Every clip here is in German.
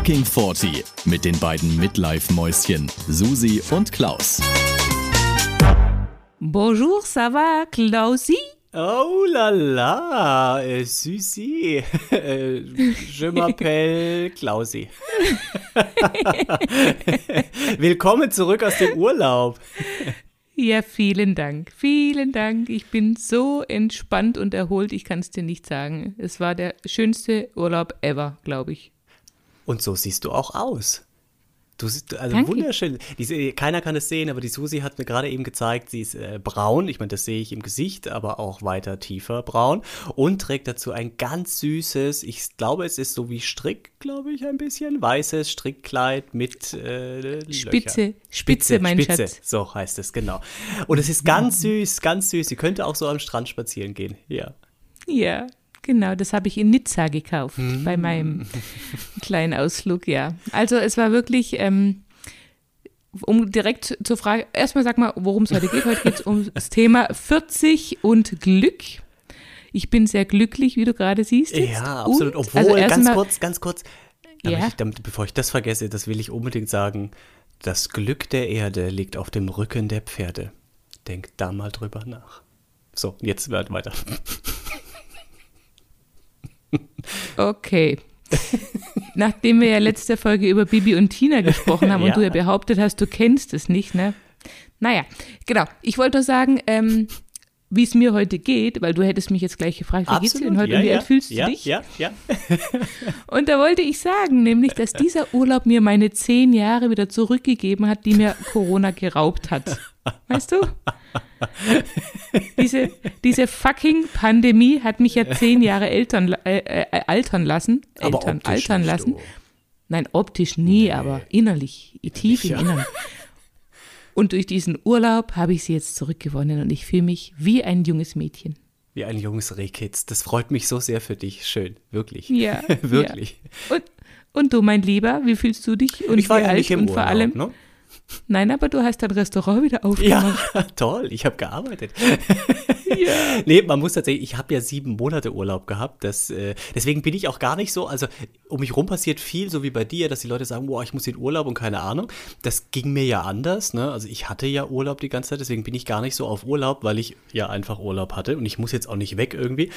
Fucking 40 mit den beiden Midlife-Mäuschen Susi und Klaus. Bonjour, ça va, Klausi? Oh la la, äh, Susi. Äh, je m'appelle Klausi. Willkommen zurück aus dem Urlaub. Ja, vielen Dank. Vielen Dank. Ich bin so entspannt und erholt, ich kann es dir nicht sagen. Es war der schönste Urlaub ever, glaube ich. Und so siehst du auch aus. Du siehst also Danke. wunderschön. Diese, keiner kann es sehen, aber die Susi hat mir gerade eben gezeigt, sie ist äh, braun. Ich meine, das sehe ich im Gesicht, aber auch weiter tiefer braun. Und trägt dazu ein ganz süßes, ich glaube, es ist so wie Strick, glaube ich, ein bisschen. Weißes Strickkleid mit äh, Löcher. Spitze, Spitze, mein Spitze. Schatz. So heißt es, genau. Und es ist ganz süß, ganz süß. Sie könnte auch so am Strand spazieren gehen. Ja. Ja, genau, das habe ich in Nizza gekauft Hm. bei meinem kleinen Ausflug, ja. Also es war wirklich, ähm, um direkt zur Frage, erstmal sag mal, worum es heute geht. Heute geht es um das Thema 40 und Glück. Ich bin sehr glücklich, wie du gerade siehst. Jetzt. Ja, absolut. Und, Obwohl, also ganz erstmal- kurz, ganz kurz. Ja? ich, damit, bevor ich das vergesse, das will ich unbedingt sagen. Das Glück der Erde liegt auf dem Rücken der Pferde. Denk da mal drüber nach. So, jetzt wird weiter. Okay. Nachdem wir ja letzte Folge über Bibi und Tina gesprochen haben Ja. und du ja behauptet hast, du kennst es nicht, ne? Naja, genau. Ich wollte nur sagen, ähm, wie es mir heute geht, weil du hättest mich jetzt gleich gefragt, wie geht's dir denn heute ja, und wie ja, alt fühlst du ja, dich? Ja, ja. Und da wollte ich sagen, nämlich, dass dieser Urlaub mir meine zehn Jahre wieder zurückgegeben hat, die mir Corona geraubt hat. Weißt du? Diese, diese fucking Pandemie hat mich ja zehn Jahre Eltern, äh, äh, altern lassen. Eltern, altern lassen. du. Nein, optisch nie, aber innerlich, tief im Ja. Innern. Und durch diesen Urlaub habe ich sie jetzt zurückgewonnen und ich fühle mich wie ein junges Mädchen. Wie ein junges Rehkitz. Das freut mich so sehr für dich. Schön, wirklich. Ja, wirklich. Und, und du, mein Lieber, wie fühlst du dich? Und Ich war ja nicht im Urlaub, vor allem, ne? Nein, aber du hast dein Restaurant wieder aufgemacht. Ja, toll. Ich habe gearbeitet. Ja. Nee, man muss tatsächlich, ich habe ja sieben Monate Urlaub gehabt. Das, äh, deswegen bin ich auch gar nicht so, also um mich rum passiert viel, so wie bei dir, dass die Leute sagen, boah, ich muss in Urlaub und keine Ahnung. Das ging mir ja anders, ne? Also ich hatte ja Urlaub die ganze Zeit, deswegen bin ich gar nicht so auf Urlaub, weil ich ja einfach Urlaub hatte und ich muss jetzt auch nicht weg irgendwie.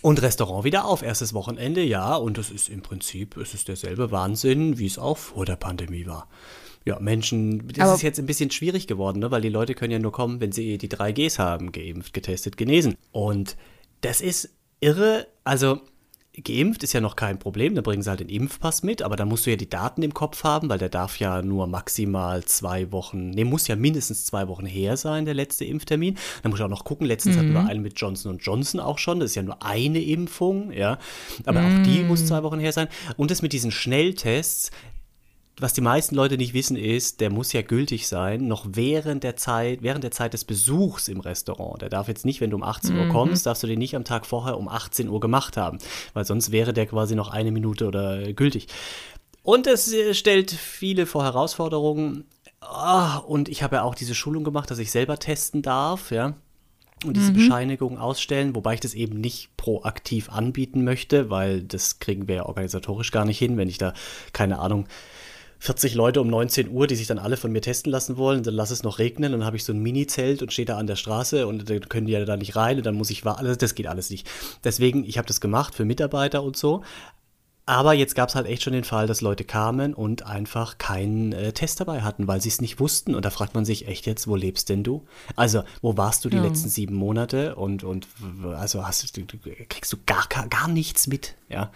Und Restaurant wieder auf, erstes Wochenende, ja, und das ist im Prinzip, es ist derselbe Wahnsinn, wie es auch vor der Pandemie war. Ja, Menschen, das Aber- ist jetzt ein bisschen schwierig geworden, ne? weil die Leute können ja nur kommen, wenn sie die 3Gs haben, geimpft, getestet, genesen. Und das ist irre, also geimpft ist ja noch kein Problem, da bringen sie halt den Impfpass mit, aber da musst du ja die Daten im Kopf haben, weil der darf ja nur maximal zwei Wochen, nee, muss ja mindestens zwei Wochen her sein, der letzte Impftermin. Da muss ich auch noch gucken, letztens hatten wir einen mit Johnson Johnson auch schon, das ist ja nur eine Impfung, ja, aber auch die muss zwei Wochen her sein. Und das mit diesen Schnelltests, was die meisten Leute nicht wissen ist, der muss ja gültig sein, noch während der Zeit, während der Zeit des Besuchs im Restaurant. Der darf jetzt nicht, wenn du um 18 Uhr kommst, darfst du den nicht am Tag vorher um 18 Uhr gemacht haben, weil sonst wäre der quasi noch eine Minute oder äh, gültig. Und es äh, stellt viele vor Herausforderungen. Ah, und ich habe ja auch diese Schulung gemacht, dass ich selber testen darf, ja und diese Bescheinigung ausstellen, wobei ich das eben nicht proaktiv anbieten möchte, weil das kriegen wir ja organisatorisch gar nicht hin, wenn ich da, keine Ahnung, 40 Leute um 19 Uhr, die sich dann alle von mir testen lassen wollen, dann lass es noch regnen, dann habe ich so ein Mini-Zelt und stehe da an der Straße und dann können die ja da nicht rein und dann muss ich warten, also das geht alles nicht. Deswegen, ich habe das gemacht für Mitarbeiter und so, aber jetzt gab es halt echt schon den Fall, dass Leute kamen und einfach keinen äh, Test dabei hatten, weil sie es nicht wussten. Und da fragt man sich echt jetzt, wo lebst denn du? Also, wo warst du die Ja. letzten sieben Monate? Und, und also hast du, kriegst du gar, gar, gar nichts mit, ja.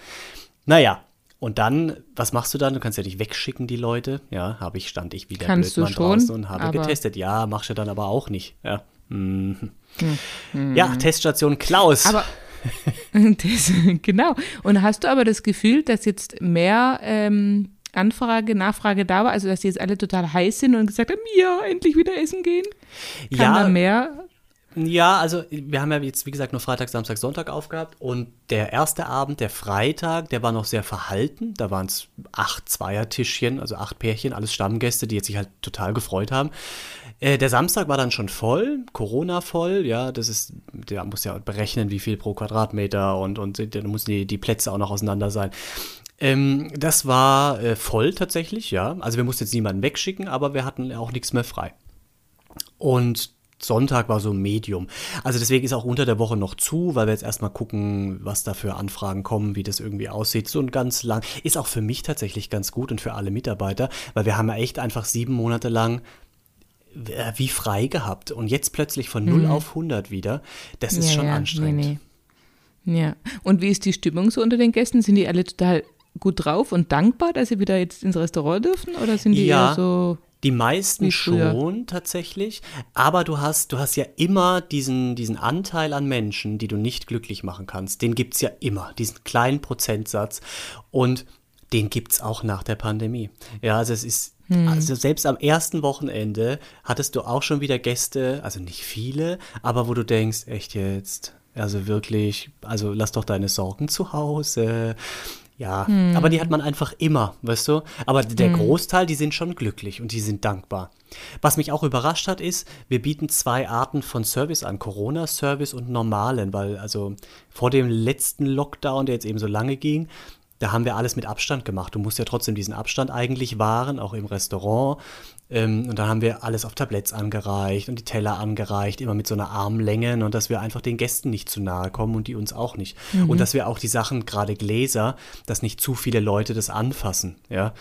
Naja, und dann, was machst du dann? Du kannst ja nicht wegschicken, die Leute. Ja, habe ich, stand ich wieder Kannst du Blödmann schon, draußen und habe getestet. Ja, machst du dann aber auch nicht. Ja. Mhm. Ja, Teststation Klaus. Aber das, genau. Und hast du aber das Gefühl, dass jetzt mehr ähm, Anfrage, Nachfrage da war, also dass die jetzt alle total heiß sind und gesagt haben, ja, endlich wieder essen gehen? Kann Ja, da mehr? Ja, also wir haben ja jetzt, wie gesagt, nur Freitag, Samstag, Sonntag aufgehabt. Und der erste Abend, der Freitag, der war noch sehr verhalten. Da waren es acht Zweiertischchen, also acht Pärchen, alles Stammgäste, die jetzt sich halt total gefreut haben. Äh, der Samstag war dann schon voll, Corona voll, ja, das ist, der muss ja berechnen, wie viel pro Quadratmeter und, und dann müssen die, die Plätze auch noch auseinander sein. Ähm, das war äh, voll tatsächlich, ja. Also wir mussten jetzt niemanden wegschicken, aber wir hatten auch nichts mehr frei. Und Sonntag war so Medium. Also deswegen ist auch unter der Woche noch zu, weil wir jetzt erstmal gucken, was da für Anfragen kommen, wie das irgendwie aussieht. So ein ganz lang, ist auch für mich tatsächlich ganz gut und für alle Mitarbeiter, weil wir haben ja echt einfach sieben Monate lang äh, wie frei gehabt und jetzt plötzlich von 0 mhm. auf 100 wieder. Das ist ja, schon ja, anstrengend. Nee, nee. Ja, und wie ist die Stimmung so unter den Gästen? Sind die alle total gut drauf und dankbar, dass sie wieder jetzt ins Restaurant dürfen oder sind die ja. eher so die meisten schon tatsächlich, aber du hast, du hast ja immer diesen, diesen Anteil an Menschen, die du nicht glücklich machen kannst. Den gibt es ja immer, diesen kleinen Prozentsatz. Und den gibt es auch nach der Pandemie. Ja, also es ist, hm. also selbst am ersten Wochenende hattest du auch schon wieder Gäste, also nicht viele, aber wo du denkst, echt jetzt, also wirklich, also lass doch deine Sorgen zu Hause. Ja, hm. aber die hat man einfach immer, weißt du? Aber der hm. Großteil, die sind schon glücklich und die sind dankbar. Was mich auch überrascht hat, ist, wir bieten zwei Arten von Service an: Corona-Service und normalen, weil also vor dem letzten Lockdown, der jetzt eben so lange ging, da haben wir alles mit Abstand gemacht. Du musst ja trotzdem diesen Abstand eigentlich wahren, auch im Restaurant. Ähm, und dann haben wir alles auf Tabletts angereicht und die Teller angereicht, immer mit so einer Armlänge und dass wir einfach den Gästen nicht zu nahe kommen und die uns auch nicht. Mhm. Und dass wir auch die Sachen, gerade Gläser, dass nicht zu viele Leute das anfassen. Ja,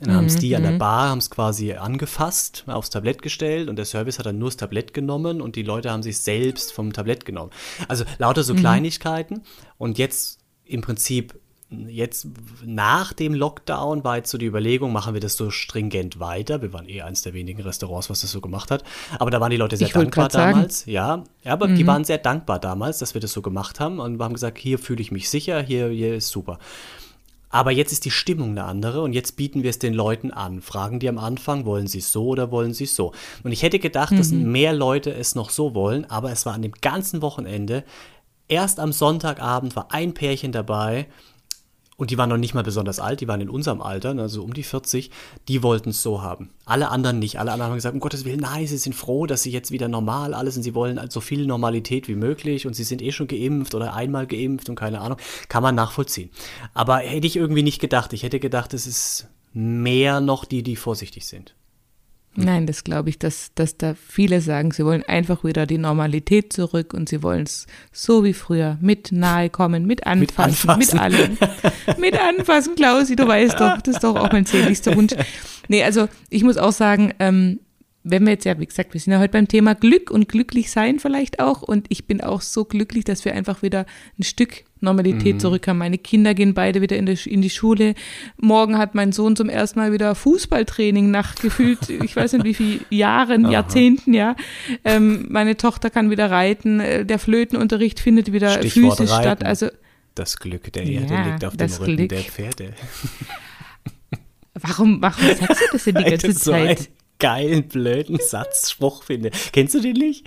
dann haben es die an der mhm. Bar, haben es quasi angefasst, aufs Tablett gestellt und der Service hat dann nur das Tablett genommen und die Leute haben sich selbst vom Tablett genommen. Also lauter so mhm. Kleinigkeiten und jetzt im Prinzip jetzt nach dem Lockdown war jetzt so die Überlegung, machen wir das so stringent weiter. Wir waren eh eins der wenigen Restaurants, was das so gemacht hat. Aber da waren die Leute sehr ich dankbar damals. Ja, ja aber mhm. die waren sehr dankbar damals, dass wir das so gemacht haben und wir haben gesagt, hier fühle ich mich sicher, hier, hier ist super. Aber jetzt ist die Stimmung eine andere und jetzt bieten wir es den Leuten an. Fragen die am Anfang, wollen sie es so oder wollen sie es so? Und ich hätte gedacht, mhm. dass mehr Leute es noch so wollen, aber es war an dem ganzen Wochenende, erst am Sonntagabend war ein Pärchen dabei, und die waren noch nicht mal besonders alt, die waren in unserem Alter, also um die 40, die wollten es so haben. Alle anderen nicht. Alle anderen haben gesagt, um Gottes Willen, nein, sie sind froh, dass sie jetzt wieder normal alles und sie wollen so viel Normalität wie möglich und sie sind eh schon geimpft oder einmal geimpft und keine Ahnung. Kann man nachvollziehen. Aber hätte ich irgendwie nicht gedacht. Ich hätte gedacht, es ist mehr noch die, die vorsichtig sind. Nein, das glaube ich, dass, dass da viele sagen, sie wollen einfach wieder die Normalität zurück und sie wollen es so wie früher, mit nahe kommen, mit anfassen, mit, anfassen. mit allem. mit anfassen, Klausi, du weißt doch, das ist doch auch mein sehnlichster Wunsch. Nee, also ich muss auch sagen, ähm, wenn wir jetzt ja, wie gesagt, wir sind ja heute beim Thema Glück und glücklich sein vielleicht auch. Und ich bin auch so glücklich, dass wir einfach wieder ein Stück Normalität mhm. zurück haben. Meine Kinder gehen beide wieder in die, in die Schule. Morgen hat mein Sohn zum ersten Mal wieder Fußballtraining nach gefühlt, ich weiß nicht wie viel Jahren, Aha. Jahrzehnten, ja. Ähm, meine Tochter kann wieder reiten. Äh, der Flötenunterricht findet wieder Stichwort physisch reiten. statt. Also, das Glück der Erde ja, liegt auf dem Rücken Glück. der Pferde. Warum, warum sagst du das denn die ganze Zeit? Geilen, blöden Satzspruch finde. Kennst du den nicht?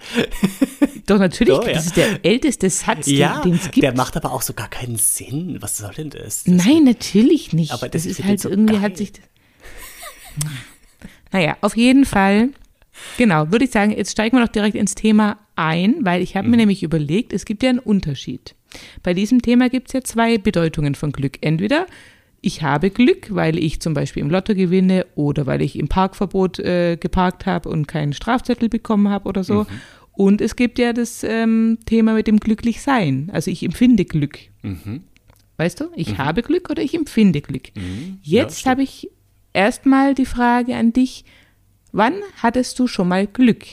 Doch, natürlich. Doch, ja. Das ist der älteste Satz, ja, den es gibt. Der macht aber auch so gar keinen Sinn. Was soll denn das? das Nein, natürlich nicht. Aber das, das ist halt so irgendwie geil. hat sich. Naja, auf jeden Fall. Genau, würde ich sagen, jetzt steigen wir doch direkt ins Thema ein, weil ich habe mhm. mir nämlich überlegt, es gibt ja einen Unterschied. Bei diesem Thema gibt es ja zwei Bedeutungen von Glück. Entweder ich habe Glück, weil ich zum Beispiel im Lotto gewinne oder weil ich im Parkverbot äh, geparkt habe und keinen Strafzettel bekommen habe oder so. Mhm. Und es gibt ja das ähm, Thema mit dem Glücklichsein. Also ich empfinde Glück. Mhm. Weißt du, ich mhm. habe Glück oder ich empfinde Glück. Mhm. Jetzt ja, habe ich erstmal die Frage an dich, wann hattest du schon mal Glück?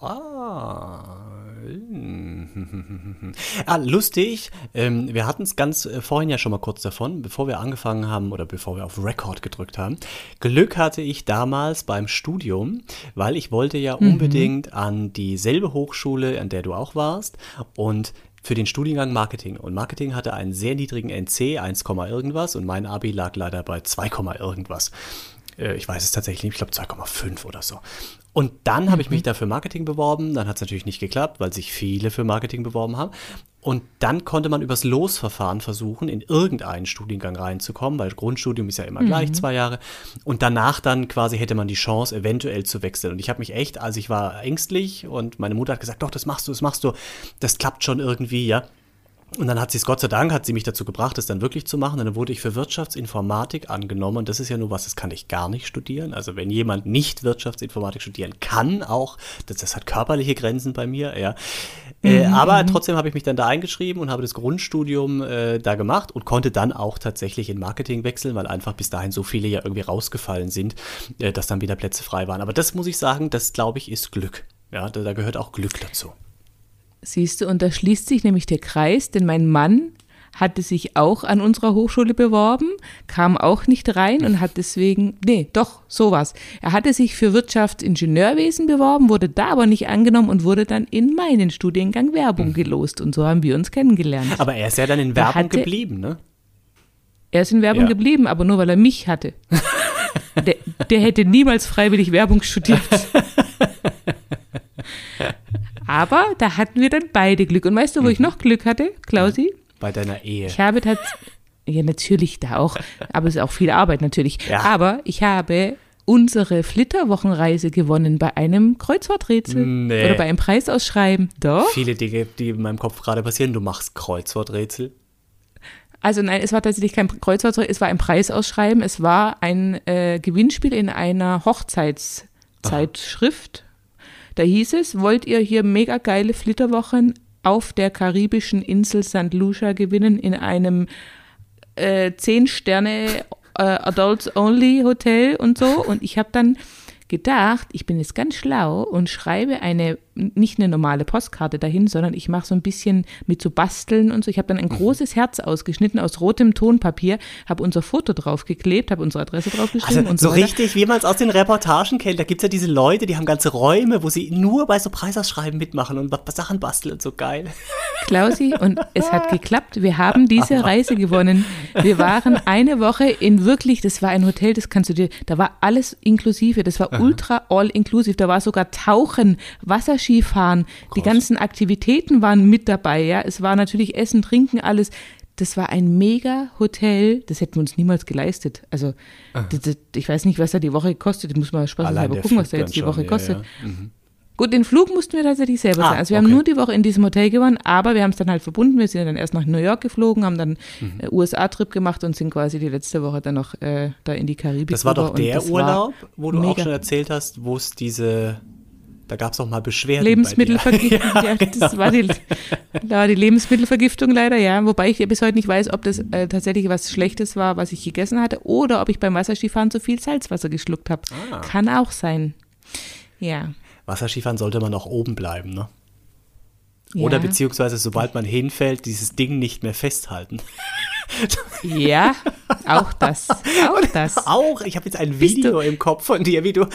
Ah, ah, lustig. Ähm, wir hatten es ganz äh, vorhin ja schon mal kurz davon, bevor wir angefangen haben oder bevor wir auf Record gedrückt haben. Glück hatte ich damals beim Studium, weil ich wollte ja mhm. unbedingt an dieselbe Hochschule, an der du auch warst. Und für den Studiengang Marketing. Und Marketing hatte einen sehr niedrigen NC, 1, irgendwas, und mein Abi lag leider bei 2, irgendwas. Äh, ich weiß es tatsächlich nicht, ich glaube 2,5 oder so. Und dann habe ich mich mhm. da für Marketing beworben. Dann hat es natürlich nicht geklappt, weil sich viele für Marketing beworben haben. Und dann konnte man übers Losverfahren versuchen, in irgendeinen Studiengang reinzukommen, weil Grundstudium ist ja immer mhm. gleich, zwei Jahre. Und danach dann quasi hätte man die Chance, eventuell zu wechseln. Und ich habe mich echt, also ich war ängstlich und meine Mutter hat gesagt, doch, das machst du, das machst du, das klappt schon irgendwie, ja. Und dann hat sie es, Gott sei Dank, hat sie mich dazu gebracht, es dann wirklich zu machen. Und dann wurde ich für Wirtschaftsinformatik angenommen. Und das ist ja nur was, das kann ich gar nicht studieren. Also wenn jemand nicht Wirtschaftsinformatik studieren kann, auch, das, das hat körperliche Grenzen bei mir, ja. Äh, mhm. aber trotzdem habe ich mich dann da eingeschrieben und habe das Grundstudium äh, da gemacht und konnte dann auch tatsächlich in Marketing wechseln, weil einfach bis dahin so viele ja irgendwie rausgefallen sind, äh, dass dann wieder Plätze frei waren. Aber das muss ich sagen, das glaube ich ist Glück. Ja, da, da gehört auch Glück dazu. Siehst du, und da schließt sich nämlich der Kreis, denn mein Mann hatte sich auch an unserer Hochschule beworben, kam auch nicht rein und hat deswegen, nee, doch, sowas. Er hatte sich für Wirtschaftsingenieurwesen beworben, wurde da aber nicht angenommen und wurde dann in meinen Studiengang Werbung gelost. Und so haben wir uns kennengelernt. Aber er ist ja dann in Werbung hatte, geblieben, ne? Er ist in Werbung ja. geblieben, aber nur weil er mich hatte. der, der hätte niemals freiwillig Werbung studiert. Aber da hatten wir dann beide Glück. Und weißt du, wo ich mhm. noch Glück hatte, Klausi? Bei deiner Ehe. Ich habe tatsächlich, ja natürlich da auch, aber es ist auch viel Arbeit natürlich. Ja. Aber ich habe unsere Flitterwochenreise gewonnen bei einem Kreuzworträtsel nee. oder bei einem Preisausschreiben. Doch. Viele Dinge, die in meinem Kopf gerade passieren. Du machst Kreuzworträtsel. Also nein, es war tatsächlich kein Kreuzworträtsel, es war ein Preisausschreiben. Es war ein äh, Gewinnspiel in einer Hochzeitszeitschrift. Da hieß es, wollt ihr hier mega geile Flitterwochen auf der karibischen Insel St. Lucia gewinnen in einem äh, 10 Sterne äh, Adults Only Hotel und so. Und ich habe dann gedacht, ich bin jetzt ganz schlau und schreibe eine, nicht eine normale Postkarte dahin, sondern ich mache so ein bisschen mit so Basteln und so. Ich habe dann ein mhm. großes Herz ausgeschnitten aus rotem Tonpapier, habe unser Foto draufgeklebt, habe unsere Adresse draufgeschrieben. Also und so, so richtig, wie man es aus den Reportagen kennt. Da gibt es ja diese Leute, die haben ganze Räume, wo sie nur bei so Preisausschreiben mitmachen und Sachen basteln und so geil. Klausi, und es hat geklappt. Wir haben diese Reise gewonnen. Wir waren eine Woche in wirklich, das war ein Hotel, das kannst du dir, da war alles inklusive. Das war ultra all-inclusive. Da war sogar Tauchen, Wasserskifahren, Groß. die ganzen Aktivitäten waren mit dabei. Ja, es war natürlich Essen, Trinken, alles. Das war ein mega Hotel, das hätten wir uns niemals geleistet. Also, das, das, ich weiß nicht, was da die Woche kostet. Ich muss mal spaßeshalber gucken, was da jetzt die Woche schon, kostet. Ja, ja. Mhm. Gut, den Flug mussten wir tatsächlich selber ah, zahlen. Also wir okay. haben nur die Woche in diesem Hotel gewonnen, aber wir haben es dann halt verbunden. Wir sind dann erst nach New York geflogen, haben dann mhm. äh, USA-Trip gemacht und sind quasi die letzte Woche dann noch äh, da in die Karibik. Das war doch der Urlaub, wo du auch schon erzählt hast, wo es diese da gab es auch mal Beschwerden. Lebensmittelvergiftung, ja. ja. das war die, war die Lebensmittelvergiftung leider, ja. Wobei ich bis heute nicht weiß, ob das äh, tatsächlich was Schlechtes war, was ich gegessen hatte, oder ob ich beim Wasserskifahren zu viel Salzwasser geschluckt habe. Ah. Kann auch sein. Ja. Wasserskifahren sollte man auch oben bleiben, ne? Oder beziehungsweise, sobald man hinfällt, dieses Ding nicht mehr festhalten. Ja, auch das. Auch das. Auch, ich habe jetzt ein Video im Kopf von dir, wie du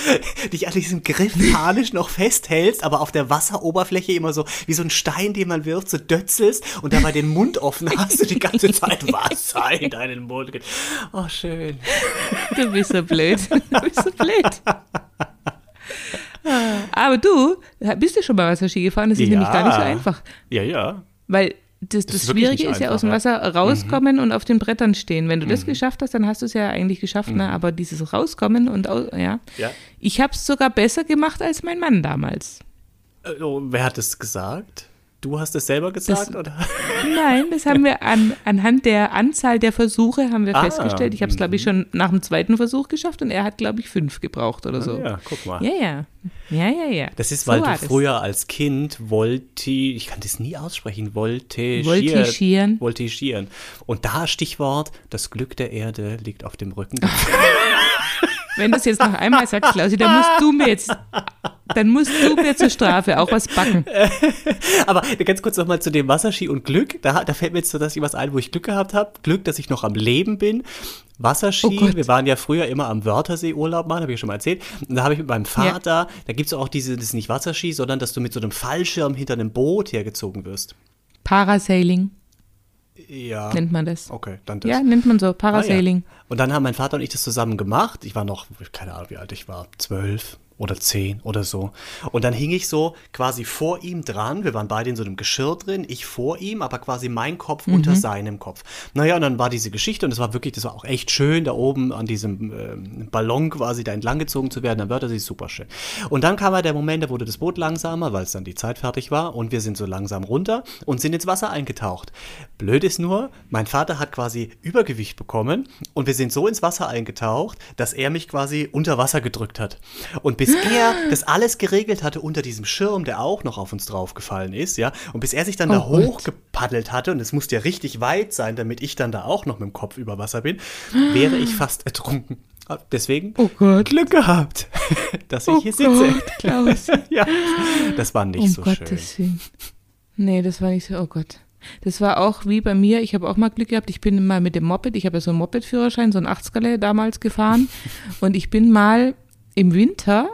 dich an diesem Griff panisch noch festhältst, aber auf der Wasseroberfläche immer so wie so ein Stein, den man wirft, so dötzelst und dabei den Mund offen hast und die ganze Zeit Wasser in deinen Mund geht. Oh, schön. Du bist so blöd. Du bist so blöd. Aber du bist ja schon mal Wasserski gefahren, das ist ja. nämlich gar nicht so einfach. Ja, ja. Weil das, das, das Schwierige ist ja aus dem Wasser rauskommen mhm. und auf den Brettern stehen. Wenn du das mhm. geschafft hast, dann hast du es ja eigentlich geschafft, ne? mhm. ne? aber dieses Rauskommen und ja. ja. Ich habe es sogar besser gemacht als mein Mann damals. Äh, oh, wer hat es gesagt? Du hast es selber gesagt, das, oder? Nein, das haben wir an, anhand der Anzahl der Versuche haben wir ah, festgestellt. Ich habe es, glaube ich, mhm. schon nach dem zweiten Versuch geschafft und er hat, glaube ich, fünf gebraucht oder so. Ja, guck mal. Ja, ja. Ja, ja, ja. Das ist, weil so du früher das. als Kind volti, ich kann das nie aussprechen, voltigieren. Voltigieren. Voltigieren. Und da Stichwort, das Glück der Erde liegt auf dem Rücken. Wenn du es jetzt noch einmal sagst, Klausi, dann musst du mir jetzt, dann musst du mir zur Strafe auch was backen. Aber ganz kurz nochmal zu dem Wasserski und Glück. Da, da fällt mir jetzt so dass ich was ein, wo ich Glück gehabt habe. Glück, dass ich noch am Leben bin. Wasserski, oh wir waren ja früher immer am Wörthersee Urlaub machen, habe ich schon mal erzählt. Und da habe ich mit meinem Vater, ja. da gibt es auch diese, das ist nicht Wasserski, sondern dass du mit so einem Fallschirm hinter einem Boot hergezogen wirst. Parasailing. Ja. Nennt man das. Okay, dann das. Ja, nennt man so, Parasailing. Ah, ja. Und dann haben mein Vater und ich das zusammen gemacht. Ich war noch, keine Ahnung, wie alt ich war, zwölf oder zehn oder so. Und dann hing ich so quasi vor ihm dran. Wir waren beide in so einem Geschirr drin, ich vor ihm, aber quasi mein Kopf mhm. unter seinem Kopf. Naja, und dann war diese Geschichte und es war wirklich, das war auch echt schön, da oben an diesem äh, Ballon quasi da entlang gezogen zu werden. Dann wird das super schön. Und dann kam halt der Moment, da wurde das Boot langsamer, weil es dann die Zeit fertig war und wir sind so langsam runter und sind ins Wasser eingetaucht. Blöd ist nur, mein Vater hat quasi Übergewicht bekommen und wir sind so ins Wasser eingetaucht, dass er mich quasi unter Wasser gedrückt hat. Und bis bis er das alles geregelt hatte unter diesem Schirm, der auch noch auf uns draufgefallen ist, ja, und bis er sich dann oh da hochgepaddelt hatte, und es musste ja richtig weit sein, damit ich dann da auch noch mit dem Kopf über Wasser bin, wäre ich fast ertrunken. Deswegen oh Glück gehabt, dass ich oh hier sitze. Gott, Klaus. ja, das war nicht um so Gottes schön. Willen. Nee, das war nicht so, oh Gott. Das war auch wie bei mir, ich habe auch mal Glück gehabt, ich bin mal mit dem Moped, ich habe ja so einen Moped-Führerschein, so einen 80er damals gefahren und ich bin mal im Winter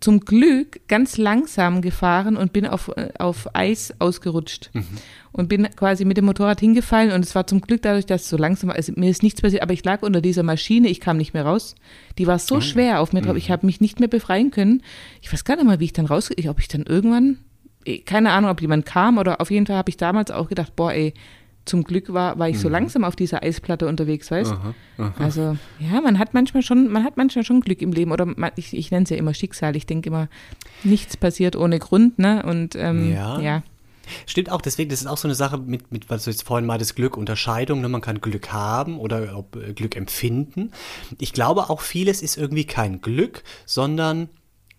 zum Glück ganz langsam gefahren und bin auf, äh, auf Eis ausgerutscht. Mhm. Und bin quasi mit dem Motorrad hingefallen und es war zum Glück dadurch, dass es so langsam war. Also mir ist nichts passiert, aber ich lag unter dieser Maschine, ich kam nicht mehr raus. Die war so oh. schwer auf mir drauf, mhm. ich habe mich nicht mehr befreien können. Ich weiß gar nicht mal, wie ich dann raus, ob ich dann irgendwann, eh, keine Ahnung, ob jemand kam oder auf jeden Fall habe ich damals auch gedacht, boah, ey, zum Glück war, war ich so mhm. langsam auf dieser Eisplatte unterwegs, weißt du? Also, ja, man hat manchmal schon, man hat manchmal schon Glück im Leben. Oder man, ich, ich nenne es ja immer Schicksal. Ich denke immer, nichts passiert ohne Grund, ne? Und ähm, ja. ja. Stimmt auch, deswegen, das ist auch so eine Sache mit, mit was du jetzt vorhin mal das Glück, Unterscheidung, ne? man kann Glück haben oder ob, äh, Glück empfinden. Ich glaube auch vieles ist irgendwie kein Glück, sondern,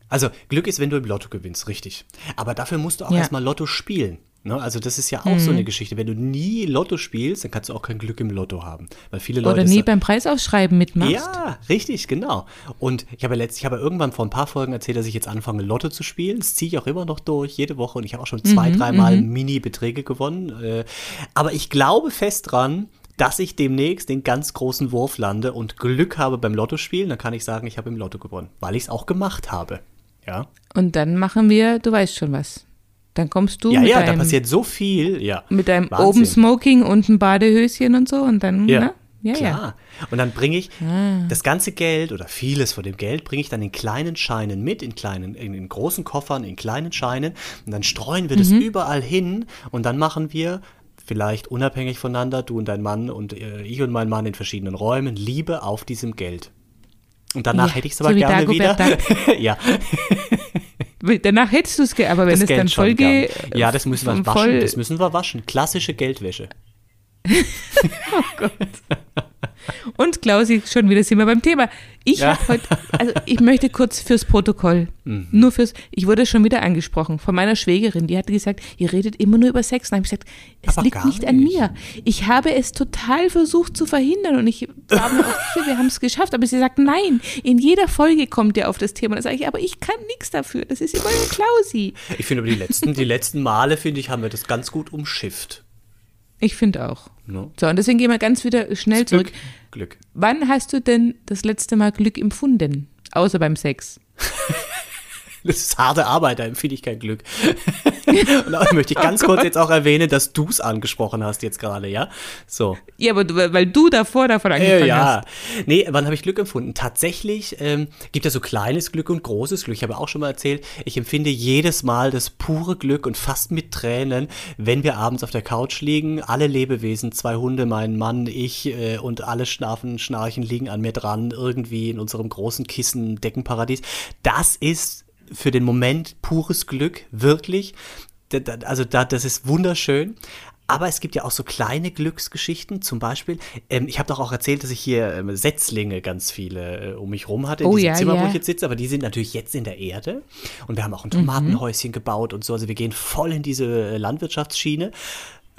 also Glück ist, wenn du im Lotto gewinnst, richtig. Aber dafür musst du auch ja. erstmal Lotto spielen. Ne? Also das ist ja auch mhm. so eine Geschichte. Wenn du nie Lotto spielst, dann kannst du auch kein Glück im Lotto haben. Weil viele Leute Oder nie beim Preisausschreiben mitmachst. Ja, richtig, genau. Und ich habe, letzt, ich habe irgendwann vor ein paar Folgen erzählt, dass ich jetzt anfange, Lotto zu spielen. Das ziehe ich auch immer noch durch, jede Woche. Und ich habe auch schon zwei, mhm, dreimal mhm. Mini-Beträge gewonnen. Äh, aber ich glaube fest dran, dass ich demnächst den ganz großen Wurf lande und Glück habe beim Lottospielen. Dann kann ich sagen, ich habe im Lotto gewonnen, weil ich es auch gemacht habe. Ja. Und dann machen wir, du weißt schon was. Dann kommst du ja, mit ja, deinem, da passiert so viel, ja. Mit deinem Wahnsinn. Open Smoking und ein Badehöschen und so und dann, ja. Ne? Ja, Klar. Ja. Und dann bringe ich ah. das ganze Geld oder vieles von dem Geld bringe ich dann in kleinen Scheinen mit, in kleinen, in, in großen Koffern, in kleinen Scheinen. Und dann streuen wir mhm. das überall hin und dann machen wir vielleicht unabhängig voneinander, du und dein Mann und äh, ich und mein Mann in verschiedenen Räumen, Liebe auf diesem Geld. Und danach ja, hätte ich es aber so gerne wieder. ja. Danach hättest du es, aber wenn das es dann voll geht. Ja, das müssen wir waschen. Das müssen wir waschen. Klassische Geldwäsche. oh Gott. Und Klausi, schon wieder sind wir beim Thema. Ich ja. habe heute, also ich möchte kurz fürs Protokoll, mhm. nur fürs, ich wurde schon wieder angesprochen von meiner Schwägerin, die hatte gesagt, ihr redet immer nur über Sex. Und dann habe ich gesagt, es Aber liegt nicht, nicht, an mir. Ich habe es total versucht zu verhindern und ich war mir auch sicher, wir haben es geschafft. Aber sie sagt, nein, in jeder Folge kommt ihr auf das Thema. Und dann sage ich, aber ich kann nichts dafür. Das ist immer nur Klausi. Ich finde aber die letzten, die letzten Male, finde ich, haben wir das ganz gut umschifft. Ich finde auch. No. So, und deswegen gehen wir ganz wieder schnell Glück, zurück. Glück. Wann hast du denn das letzte Mal Glück empfunden? Außer beim Sex. Das ist harte Arbeit, da empfehle ich kein Glück. Und da möchte ich ganz oh kurz jetzt auch erwähnen, dass du es angesprochen hast jetzt gerade, ja? So. Ja, aber du, weil du davor davon angefangen äh, ja. hast. Nee, wann habe ich Glück empfunden? Tatsächlich ähm, gibt es so kleines Glück und großes Glück. Ich habe auch schon mal erzählt, ich empfinde jedes Mal das pure Glück und fast mit Tränen, wenn wir abends auf der Couch liegen, alle Lebewesen, zwei Hunde, mein Mann, ich äh, und alle Schlafen, Schnarchen liegen an mir dran, irgendwie in unserem großen Kissen, Deckenparadies. Das ist für den Moment pures Glück, wirklich. Also da, das ist wunderschön. Aber es gibt ja auch so kleine Glücksgeschichten. Zum Beispiel, ähm, ich habe doch auch erzählt, dass ich hier ähm, Setzlinge ganz viele äh, um mich rum hatte in oh, diesem ja, Zimmer, ja. wo ich jetzt sitze. Aber die sind natürlich jetzt in der Erde. Und wir haben auch ein Tomatenhäuschen mhm. gebaut und so. Also wir gehen voll in diese äh, Landwirtschaftsschiene.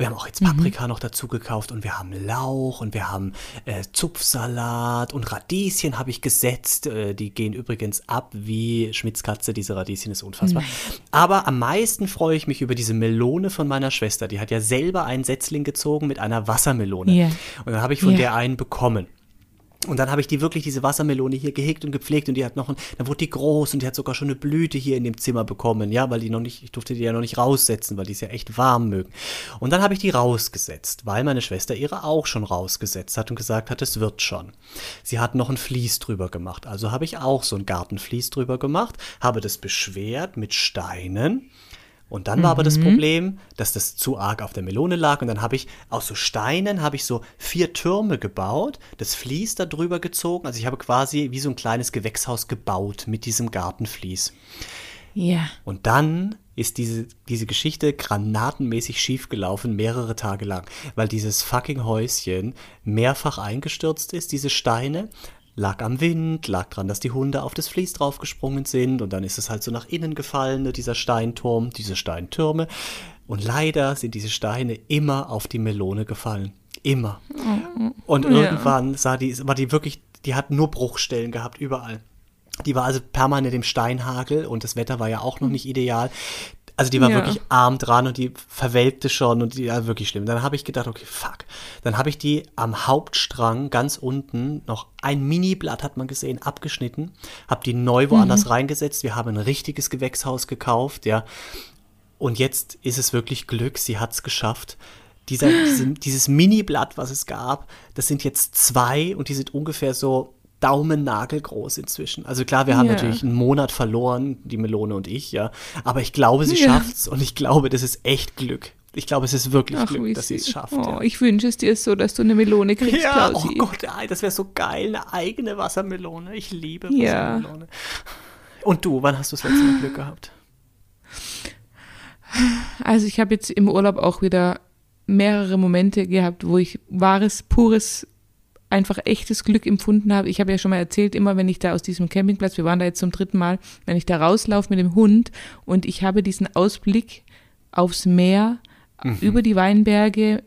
Wir haben auch jetzt Paprika mhm. noch dazu gekauft und wir haben Lauch und wir haben äh, Zupfsalat und Radieschen habe ich gesetzt. Äh, die gehen übrigens ab wie Schmitzkatze. Diese Radieschen ist unfassbar. Mhm. Aber am meisten freue ich mich über diese Melone von meiner Schwester. Die hat ja selber einen Setzling gezogen mit einer Wassermelone. Yeah. Und dann habe ich von yeah. der einen bekommen. Und dann habe ich die wirklich, diese Wassermelone hier gehegt und gepflegt und die hat noch, ein, dann wurde die groß und die hat sogar schon eine Blüte hier in dem Zimmer bekommen, ja, weil die noch nicht, ich durfte die ja noch nicht raussetzen, weil die es ja echt warm mögen. Und dann habe ich die rausgesetzt, weil meine Schwester ihre auch schon rausgesetzt hat und gesagt hat, es wird schon. Sie hat noch ein Vlies drüber gemacht, also habe ich auch so ein Gartenvlies drüber gemacht, habe das beschwert mit Steinen und dann war aber das Problem, dass das zu arg auf der Melone lag. Und dann habe ich aus so Steinen habe ich so vier Türme gebaut, das Vlies da drüber gezogen. Also ich habe quasi wie so ein kleines Gewächshaus gebaut mit diesem Gartenvlies. Ja. Und dann ist diese, diese Geschichte granatenmäßig schiefgelaufen, mehrere Tage lang, weil dieses fucking Häuschen mehrfach eingestürzt ist, diese Steine, lag am Wind, lag dran, dass die Hunde auf das Vlies draufgesprungen sind und dann ist es halt so nach innen gefallen, ne, dieser Steinturm, diese Steintürme. Und leider sind diese Steine immer auf die Melone gefallen. Immer. Und Ja. irgendwann sah die, war die wirklich, die hat nur Bruchstellen gehabt, überall. Die war also permanent im Steinhagel und das Wetter war ja auch noch nicht ideal. Also die war Ja. wirklich arm dran und die verwelkte schon und die war wirklich schlimm. Dann habe ich gedacht, okay, fuck. Dann habe ich die am Hauptstrang ganz unten noch ein Mini-Blatt hat man gesehen, abgeschnitten, habe die neu woanders reingesetzt. Wir haben ein richtiges Gewächshaus gekauft, ja. Und jetzt ist es wirklich Glück, sie hat es geschafft. Dieser, diese, dieses Mini-Blatt, was es gab, das sind jetzt zwei und die sind ungefähr so daumennagelgroß inzwischen. Also klar, wir haben Ja. natürlich einen Monat verloren, die Melone und ich, ja. Aber ich glaube, sie Ja. schafft's und ich glaube, das ist echt Glück. Ich glaube, es ist wirklich Ach, Glück, dass sie es schafft. Oh, ja. ich wünsche es dir so, dass du eine Melone kriegst, Ja, oh Klausi. Gott, ey, das wäre so geil, eine eigene Wassermelone. Ich liebe. Wassermelone. Und du, wann hast du das letzte Mal Glück gehabt? Also ich habe jetzt im Urlaub auch wieder mehrere Momente gehabt, wo ich wahres, pures, einfach echtes Glück empfunden habe. Ich habe ja schon mal erzählt, immer wenn ich da aus diesem Campingplatz, wir waren da jetzt zum dritten Mal, wenn ich da rauslaufe mit dem Hund und ich habe diesen Ausblick aufs Meer, über die Weinberge,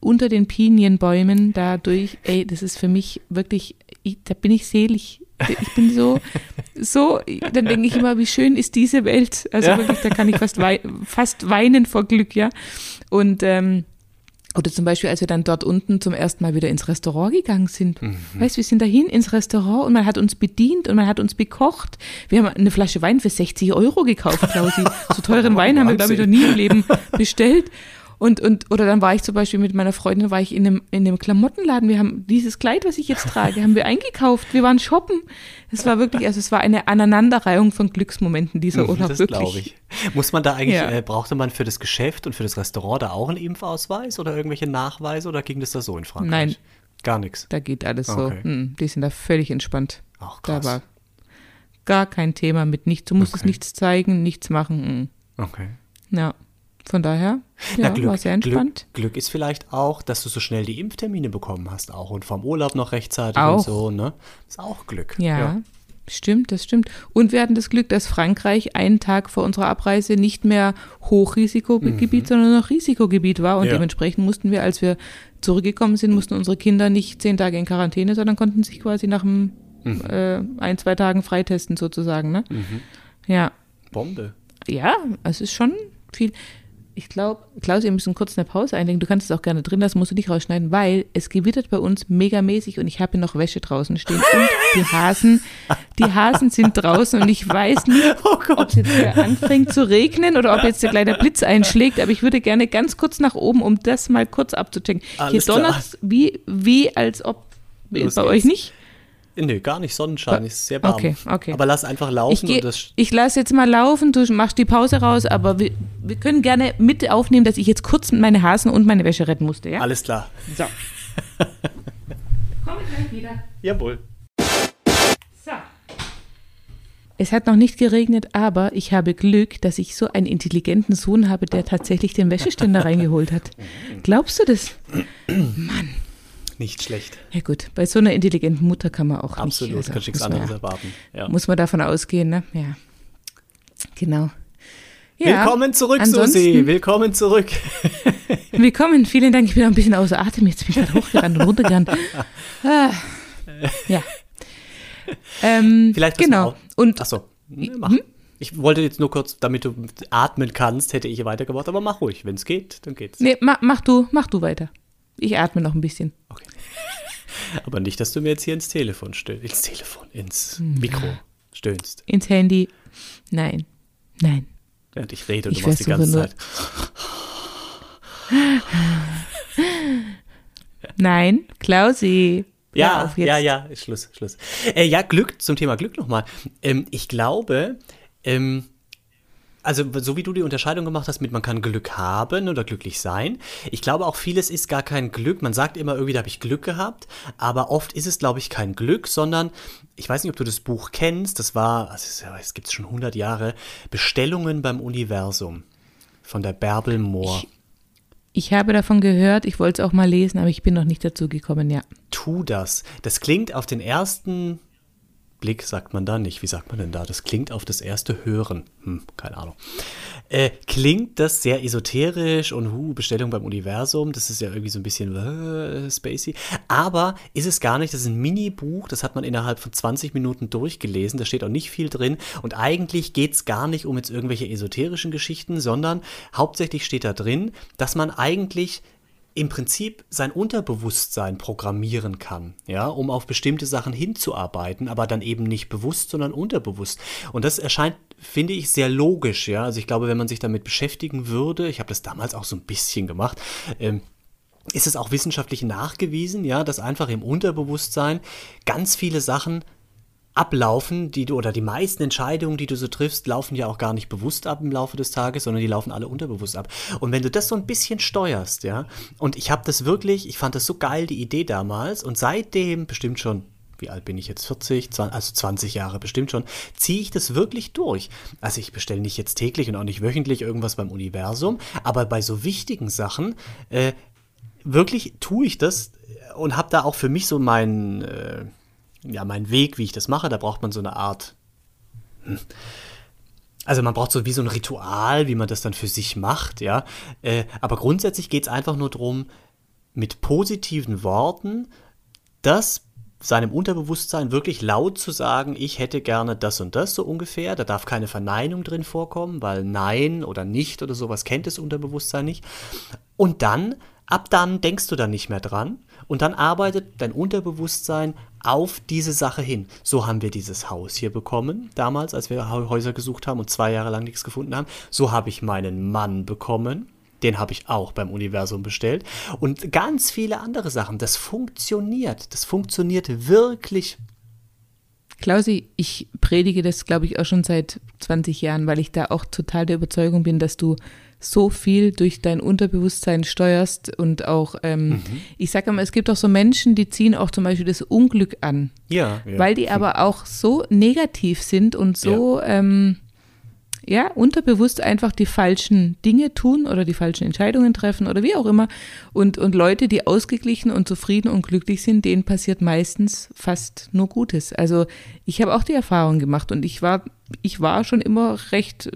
unter den Pinienbäumen dadurch, ey, das ist für mich wirklich, ich, da bin ich selig. Ich bin so, so, dann denke ich immer, wie schön ist diese Welt. Also Ja. wirklich, da kann ich fast, wei fast weinen vor Glück, ja. Und ähm, oder zum Beispiel, als wir dann dort unten zum ersten Mal wieder ins Restaurant gegangen sind. Weißt, wir sind dahin ins Restaurant und man hat uns bedient und man hat uns bekocht. Wir haben eine Flasche Wein für 60 Euro gekauft, Klausi. So teuren Wein haben wir, glaube ich, noch nie im Leben bestellt. Und, und, oder dann war ich zum Beispiel mit meiner Freundin, war ich in einem, in einem Klamottenladen. Wir haben dieses Kleid, was ich jetzt trage, haben wir eingekauft. Wir waren shoppen. Es war wirklich, also es war eine Aneinanderreihung von Glücksmomenten, dieser Urlaub. das glaube ich. Muss man da eigentlich, Ja. äh, brauchte man für das Geschäft und für das Restaurant da auch einen Impfausweis oder irgendwelche Nachweise oder ging das da so in Frankreich? Nein. Gar nichts. Da geht alles so. Okay. Hm, die sind da völlig entspannt. Da krass. war gar kein Thema mit nichts. Du musstest Okay. nichts zeigen, nichts machen. Okay. hm. Ja. Von daher, ja, war sehr entspannt. Glück, Glück ist vielleicht auch, dass du so schnell die Impftermine bekommen hast auch und vom Urlaub noch rechtzeitig Auch. und so, ne? Ist auch Glück. Ja, stimmt, das stimmt. Und wir hatten das Glück, dass Frankreich einen Tag vor unserer Abreise nicht mehr Hochrisikogebiet, sondern noch Risikogebiet war. Und Mhm. Ja. dementsprechend mussten wir, als wir zurückgekommen sind, mussten unsere Kinder nicht zehn Tage in Quarantäne, sondern konnten sich quasi nach einem, Mhm. äh, ein, zwei Tagen freitesten sozusagen. Ne? Ja. Bombe. Ja, es ist schon viel. Ich glaube, Klaus, wir müssen kurz eine Pause einlegen. Du kannst es auch gerne drin lassen, musst du nicht rausschneiden, weil es gewittert bei uns megamäßig und ich habe hier noch Wäsche draußen stehen. Und die Hasen, die Hasen sind draußen und ich weiß nicht, Oh ob es jetzt wieder anfängt zu regnen oder ob jetzt der kleine Blitz einschlägt, aber ich würde gerne ganz kurz nach oben, um das mal kurz abzuchecken. Hier Alles klar. donnert es wie, wie als ob Los bei geht's. euch nicht. Nö, gar nicht. Sonnenschein ist sehr warm. Okay, okay. Aber lass einfach laufen Ich, geh, und das. ich lasse jetzt mal laufen, du machst die Pause raus, aber wir, wir können gerne mit aufnehmen, dass ich jetzt kurz meine Hasen und meine Wäsche retten musste, ja? Alles klar. So. Komme gleich wieder. Jawohl. So. Es hat noch nicht geregnet, aber ich habe Glück, dass ich so einen intelligenten Sohn habe, der tatsächlich den Wäscheständer reingeholt hat. Glaubst du das? Nicht schlecht. Ja gut, bei so einer intelligenten Mutter kann man auch Absolut. nicht. also Kannst nichts man anderes ja- erwarten. Ja. Muss man davon ausgehen, ne? Ja. Genau. Ja, Willkommen zurück, Susi. Willkommen zurück. Willkommen, vielen Dank. Ich bin auch ein bisschen außer Atem. Jetzt bin ich gerade hochgerannt und runtergerannt. Ah, ja. Ähm, Vielleicht genau. auch- Und Achso. Nee, mach. Ich wollte jetzt nur kurz, damit du atmen kannst, hätte ich weitergemacht, aber mach ruhig. Wenn es geht, dann geht's. nee, mach, mach du, mach du weiter. Ich atme noch ein bisschen. Okay. Aber nicht, dass du mir jetzt hier ins Telefon stöhnst. Ins Telefon, ins Mikro stöhnst. Ins Handy. Nein. Nein. Während ich rede und Ich du machst die ganze nur- Zeit. Nein, Klausi. Ja, ja, ja, Schluss, Schluss. Äh, ja, Glück, zum Thema Glück nochmal. Ähm, ich glaube, ähm, also so wie du die Unterscheidung gemacht hast mit man kann Glück haben oder glücklich sein. Ich glaube auch vieles ist gar kein Glück. Man sagt immer irgendwie, da habe ich Glück gehabt, aber oft ist es, glaube ich, kein Glück, sondern ich weiß nicht, ob du das Buch kennst. Das war, also es, ja, es gibt schon 100 Jahre, Bestellungen beim Universum von der Bärbel Mohr. Ich habe davon gehört, ich wollte es auch mal lesen, aber ich bin noch nicht dazu gekommen, ja. tu das. Das klingt auf den ersten Blick, sagt man da nicht. Wie sagt man denn da? Das klingt auf das erste Hören. Hm, keine Ahnung. Äh, klingt das sehr esoterisch und hu, Bestellung beim Universum. Das ist ja irgendwie so ein bisschen äh, spacey. Aber ist es gar nicht. Das ist ein Mini-Buch. Das hat man innerhalb von 20 Minuten durchgelesen. Da steht auch nicht viel drin. Und eigentlich geht es gar nicht um jetzt irgendwelche esoterischen Geschichten, sondern hauptsächlich steht da drin, dass man eigentlich im Prinzip sein Unterbewusstsein programmieren kann, ja, um auf bestimmte Sachen hinzuarbeiten, aber dann eben nicht bewusst, sondern unterbewusst. Und das erscheint, finde ich, sehr logisch, ja. Also ich glaube, wenn man sich damit beschäftigen würde, ich habe das damals auch so ein bisschen gemacht, ähm, ist es auch wissenschaftlich nachgewiesen, ja, dass einfach im Unterbewusstsein ganz viele Sachen ablaufen, die du oder die meisten Entscheidungen, die du so triffst, laufen ja auch gar nicht bewusst ab im Laufe des Tages, sondern die laufen alle unterbewusst ab. Und wenn du das so ein bisschen steuerst, ja, und ich habe das wirklich, ich fand das so geil, die Idee damals, und seitdem bestimmt schon wie alt bin ich jetzt? 40, 20, also 20 Jahre bestimmt schon, ziehe ich das wirklich durch. Also ich bestelle nicht jetzt täglich und auch nicht wöchentlich irgendwas beim Universum, aber bei so wichtigen Sachen äh, wirklich tue ich das und habe da auch für mich so meinen, äh, ja, meinen Weg, wie ich das mache. Da braucht man so eine Art. hm, Also man braucht so wie so ein Ritual, wie man das dann für sich macht, ja. Äh, aber grundsätzlich geht es einfach nur darum, mit positiven Worten das seinem Unterbewusstsein wirklich laut zu sagen, ich hätte gerne das und das so ungefähr. Da darf keine Verneinung drin vorkommen, weil Nein oder nicht oder sowas kennt das Unterbewusstsein nicht. Und dann, ab dann denkst du dann nicht mehr dran und dann arbeitet dein Unterbewusstsein auf diese Sache hin. So haben wir dieses Haus hier bekommen, damals, als wir Häuser gesucht haben und zwei Jahre lang nichts gefunden haben. So habe ich meinen Mann bekommen. Den habe ich auch beim Universum bestellt. Und ganz viele andere Sachen. Das funktioniert. Das funktioniert wirklich. Klausi, ich predige das, glaube ich, auch schon seit 20 Jahren, weil ich da auch total der Überzeugung bin, dass du so viel durch dein Unterbewusstsein steuerst und auch, ähm, ich sage immer, es gibt auch so Menschen, die ziehen auch zum Beispiel das Unglück an, Ja. ja. weil die aber auch so negativ sind und so, ähm, ja, unterbewusst einfach die falschen Dinge tun oder die falschen Entscheidungen treffen oder wie auch immer. Und, und Leute, die ausgeglichen und zufrieden und glücklich sind, denen passiert meistens fast nur Gutes. Also ich habe auch die Erfahrung gemacht und ich war, ich war schon immer recht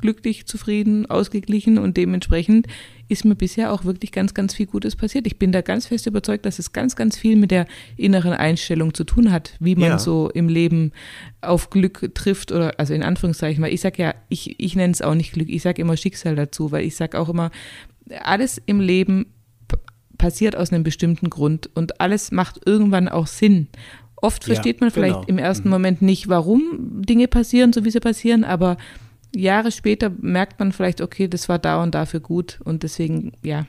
glücklich, zufrieden, ausgeglichen und dementsprechend ist mir bisher auch wirklich ganz, ganz viel Gutes passiert. Ich bin da ganz fest überzeugt, dass es ganz, ganz viel mit der inneren Einstellung zu tun hat, wie man Ja. so im Leben auf Glück trifft oder also in Anführungszeichen, weil ich sage ja, ich, ich nenne es auch nicht Glück, ich sage immer Schicksal dazu, weil ich sage auch immer, alles im Leben passiert aus einem bestimmten Grund und alles macht irgendwann auch Sinn. Oft Ja, versteht man vielleicht genau. im ersten Moment nicht, warum Dinge passieren, so wie sie passieren, aber Jahre später merkt man vielleicht, okay, das war da und dafür gut und deswegen, ja.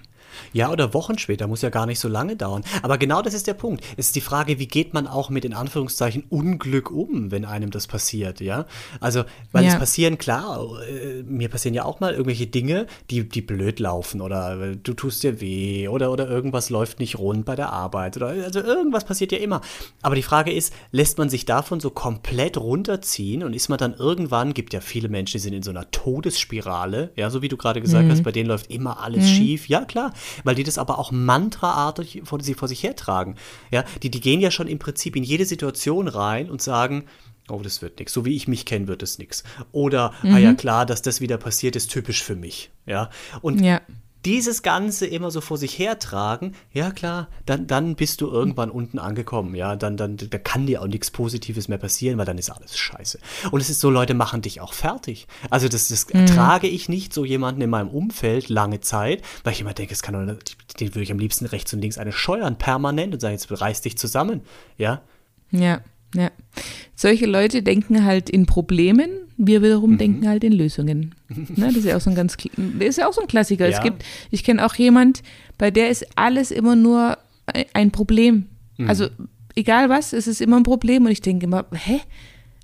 Ja, oder Wochen später, muss ja gar nicht so lange dauern. Aber genau das ist der Punkt. Es ist die Frage, wie geht man auch mit in Anführungszeichen Unglück um, wenn einem das passiert, ja? Also, weil Ja. es passieren, klar, äh, mir passieren ja auch mal irgendwelche Dinge, die, die blöd laufen oder äh, du tust dir weh oder, oder irgendwas läuft nicht rund bei der Arbeit oder also irgendwas passiert ja immer. Aber die Frage ist, lässt man sich davon so komplett runterziehen und ist man dann irgendwann, gibt ja viele Menschen, die sind in so einer Todesspirale, ja, so wie du gerade gesagt hast, bei denen läuft immer alles schief. Ja, klar, weil die das aber auch mantraartig vor, sie vor sich hertragen. Ja, die, die gehen ja schon im Prinzip in jede Situation rein und sagen, oh, das wird nichts. So wie ich mich kenne, wird es nichts. Oder, ah ja, klar, dass das wieder passiert, ist typisch für mich. Ja, und Ja. Dieses Ganze immer so vor sich hertragen, ja klar, dann, dann bist du irgendwann unten angekommen, ja, dann, dann da kann dir auch nichts Positives mehr passieren, weil dann ist alles scheiße. Und es ist so, Leute machen dich auch fertig. Also das, das ertrage ich nicht, so jemanden in meinem Umfeld lange Zeit, weil ich immer denke, es kann den würde ich am liebsten rechts und links eine scheuern, permanent und sagen, jetzt reiß dich zusammen. Ja. Ja, ja. Solche Leute denken halt in Problemen, wir wiederum mhm. denken halt in Lösungen. Ne, das ist ja auch so ein ganz, das ist ja auch so ein Klassiker. Ja. Es gibt, ich kenne auch jemand, bei der ist alles immer nur ein Problem. Mhm. Also egal was, es ist immer ein Problem und ich denke immer, hä?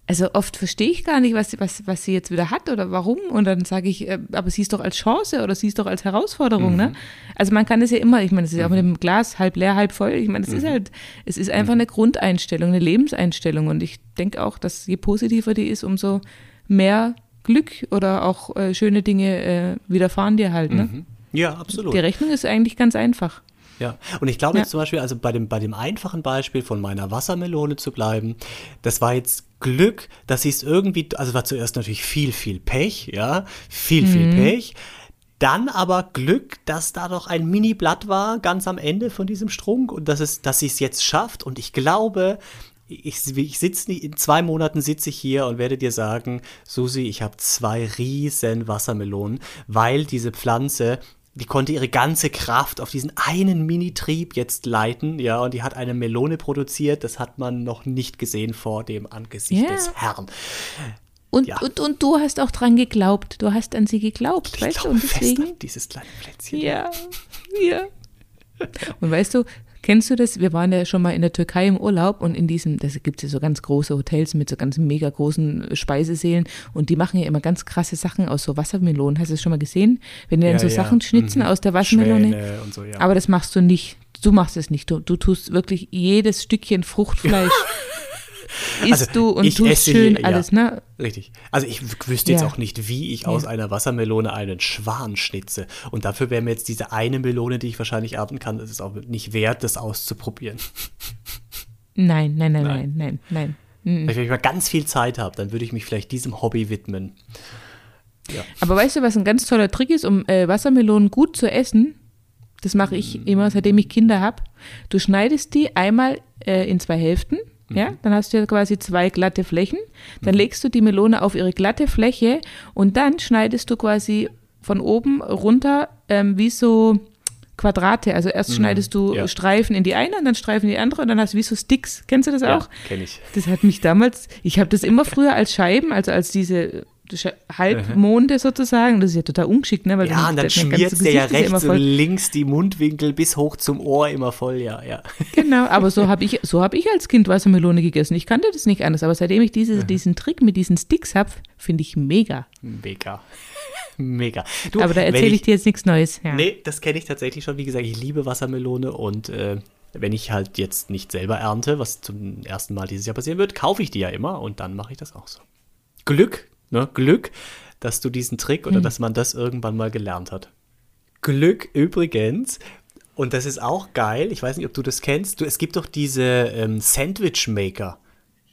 Also oft verstehe ich gar nicht, was, was, was sie jetzt wieder hat oder warum. Und dann sage ich, äh, aber sie ist doch als Chance oder sie ist doch als Herausforderung, ne? mhm. ne? Also man kann es ja immer, ich meine, es ist ja auch mit dem Glas halb leer, halb voll. Ich meine, es mhm. ist halt, es ist einfach mhm. eine Grundeinstellung, eine Lebenseinstellung. Und ich denke auch, dass je positiver die ist, umso mehr Glück oder auch äh, schöne Dinge äh, widerfahren dir halt, ne? Mhm. Ja, absolut. Die Rechnung ist eigentlich ganz einfach. Ja, und ich glaube ja. jetzt zum Beispiel, also bei dem, bei dem einfachen Beispiel von meiner Wassermelone zu bleiben, das war jetzt Glück, dass sie es irgendwie, also war zuerst natürlich viel, viel Pech, ja, viel, mhm. viel Pech. Dann aber Glück, dass da doch ein Mini-Blatt war, ganz am Ende von diesem Strunk und dass, es, dass sie es jetzt schafft. Und ich glaube, ich, ich sitze in zwei Monaten sitze ich hier und werde dir sagen, Susi, ich habe zwei riesen Wassermelonen, weil diese Pflanze die konnte ihre ganze Kraft auf diesen einen Mini-Trieb jetzt leiten, ja, und die hat eine Melone produziert, das hat man noch nicht gesehen vor dem Angesicht yeah. des Herrn. Und, ja. und, und du hast auch dran geglaubt, du hast an sie geglaubt, ich weißt du, und deswegen. dieses kleine Plätzchen. Ja, ja. Und weißt du, Kennst du das? Wir waren ja schon mal in der Türkei im Urlaub und in diesem, da gibt es ja so ganz große Hotels mit so ganz mega großen Speisesälen und die machen ja immer ganz krasse Sachen aus so Wassermelonen. Hast du das schon mal gesehen? Wenn die dann ja, so ja. Sachen schnitzen mhm. aus der Wassermelone. So, ja. Aber das machst du nicht. Du machst es nicht. Du, du tust wirklich jedes Stückchen Fruchtfleisch isst also, du und tust schön hier, alles, ne? Richtig. Also ich wüsste jetzt ja. auch nicht, wie ich aus ja. einer Wassermelone einen Schwan schnitze. Und dafür wäre mir jetzt diese eine Melone, die ich wahrscheinlich ernten kann, das ist auch nicht wert, das auszuprobieren. Nein, nein, nein, nein, nein, nein. nein. Wenn ich mal ganz viel Zeit habe, dann würde ich mich vielleicht diesem Hobby widmen. Ja. Aber weißt du, was ein ganz toller Trick ist, um äh, Wassermelonen gut zu essen? Das mache ich mm. immer, seitdem ich Kinder habe. Du schneidest die einmal äh, in zwei Hälften ja, mhm. dann hast du ja quasi zwei glatte Flächen. Dann mhm. legst du die Melone auf ihre glatte Fläche und dann schneidest du quasi von oben runter ähm, wie so Quadrate. Also erst mhm. schneidest du ja. Streifen in die eine und dann Streifen in die andere und dann hast du wie so Sticks. Kennst du das ja, auch? Kenn ich. Das hat mich damals, ich habe das immer früher als Scheiben, also als diese Halbmonde sozusagen. Das ist ja total ungeschickt, ne? Weil ja, und dann schmiert der ja rechts und links die Mundwinkel bis hoch zum Ohr immer voll, ja, ja. Genau, aber so habe ich, so hab ich als Kind Wassermelone gegessen. Ich kannte das nicht anders, aber seitdem ich diese, diesen Trick mit diesen Sticks habe, finde ich mega. Mega. Mega. Du, aber da erzähle ich, ich, dir jetzt nichts Neues. Ja. Nee, das kenne ich tatsächlich schon. Wie gesagt, ich liebe Wassermelone und äh, wenn ich halt jetzt nicht selber ernte, was zum ersten Mal dieses Jahr passieren wird, kaufe ich die ja immer und dann mache ich das auch so. Glück Ne? Glück, dass du diesen Trick oder hm. dass man das irgendwann mal gelernt hat. Glück übrigens, und das ist auch geil, ich weiß nicht, ob du das kennst, du, es gibt doch diese ähm, Sandwich Maker.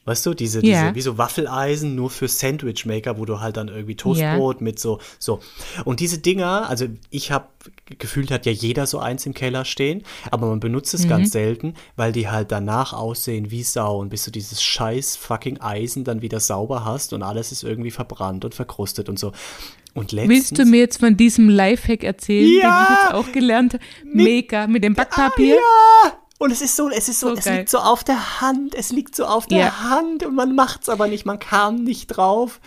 Weißt du, diese, yeah. diese, wie so Waffeleisen nur für Sandwichmaker, wo du halt dann irgendwie Toastbrot yeah. mit so, so. Und diese Dinger, also ich habe gefühlt hat ja jeder so eins im Keller stehen, aber man benutzt es mhm. ganz selten, weil die halt danach aussehen wie Sau und bis du dieses scheiß fucking Eisen dann wieder sauber hast und alles ist irgendwie verbrannt und verkrustet und so. Und letztens, Willst du mir jetzt von diesem Lifehack erzählen, ja, den ich jetzt auch gelernt habe? Mega, mit dem Backpapier? Ah, ja! Und es ist so, es ist so, so es geil. liegt so auf der Hand, es liegt so auf der ja. Hand und man macht es aber nicht, man kam nicht drauf.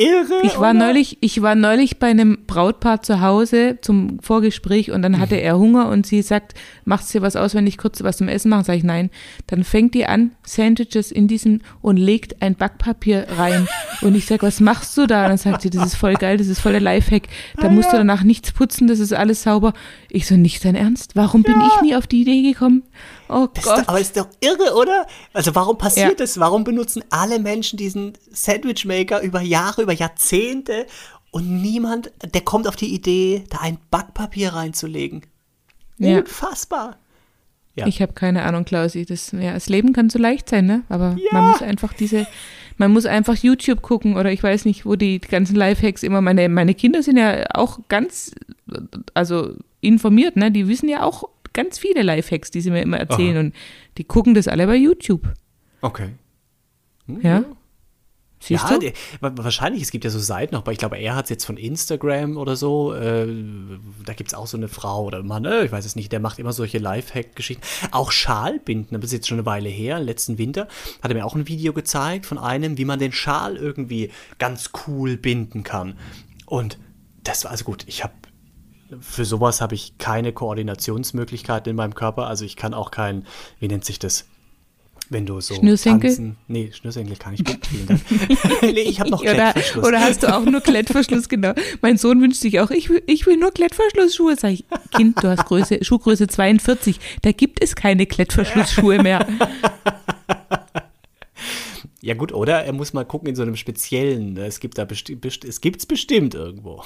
Irre. Ich war oder? neulich, ich war neulich bei einem Brautpaar zu Hause zum Vorgespräch und dann hatte er Hunger und sie sagt, macht dir was aus, wenn ich kurz was zum Essen mache? Sag ich nein. Dann fängt die an, Sandwiches in diesen und legt ein Backpapier rein. Und ich sag, was machst du da? Und dann sagt sie, das ist voll geil, das ist voll der Lifehack. Da ah, musst ja. du danach nichts putzen, das ist alles sauber. Ich so, nicht dein Ernst? Warum ja. bin ich nie auf die Idee gekommen? Oh das Gott. Ist doch, aber ist doch irre, oder? Also warum passiert ja. das? Warum benutzen alle Menschen diesen Sandwichmaker über Jahre, über Jahrzehnte und niemand, der kommt auf die Idee, da ein Backpapier reinzulegen? Ja. Unfassbar. Ja. Ich habe keine Ahnung, Klausi. Das, ja, das Leben kann so leicht sein, ne? Aber ja. man muss einfach diese, man muss einfach YouTube gucken oder ich weiß nicht, wo die ganzen Lifehacks immer, meine, meine Kinder sind ja auch ganz, also informiert, ne? Die wissen ja auch ganz viele Lifehacks, die sie mir immer erzählen Aha. und die gucken das alle bei YouTube. Okay. Hm, ja. Siehst ja, du? wahrscheinlich, es gibt ja so Seiten, aber ich glaube, er hat es jetzt von Instagram oder so. Äh, da gibt es auch so eine Frau oder Mann, äh, ich weiß es nicht, der macht immer solche Lifehack-Geschichten. Auch Schalbinden, das ist jetzt schon eine Weile her, letzten Winter, hat er mir auch ein Video gezeigt von einem, wie man den Schal irgendwie ganz cool binden kann. Und das war also gut, ich habe für sowas habe ich keine Koordinationsmöglichkeiten in meinem Körper. Also ich kann auch kein, wie nennt sich das? Wenn du so Schnürsenkel? tanzen. Nee, Schnürsenkel kann ich gut. Vielen Dank. nee, ich habe noch oder, Klettverschluss. oder hast du auch nur Klettverschluss, genau. Mein Sohn wünscht sich auch, ich will, ich will nur Klettverschlussschuhe. Sag ich, Kind, du hast Größe, Schuhgröße 42. Da gibt es keine Klettverschlussschuhe mehr. ja gut, oder er muss mal gucken in so einem speziellen. ne? Es gibt da bestimmt, es gibt's bestimmt irgendwo.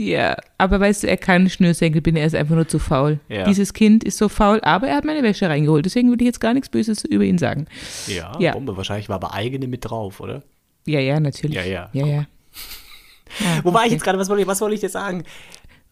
Ja, aber weißt du, er kann Schnürsenkel binden, er ist einfach nur zu faul. Ja. Dieses Kind ist so faul, aber er hat meine Wäsche reingeholt. Deswegen würde ich jetzt gar nichts Böses über ihn sagen. Ja, Ja. Bombe. Wahrscheinlich war aber eigene mit drauf, oder? Ja, ja, natürlich. Ja, ja. ja, ja. Ja, Wo war ich okay. jetzt gerade? Was wollte ich, was wollte ich dir sagen?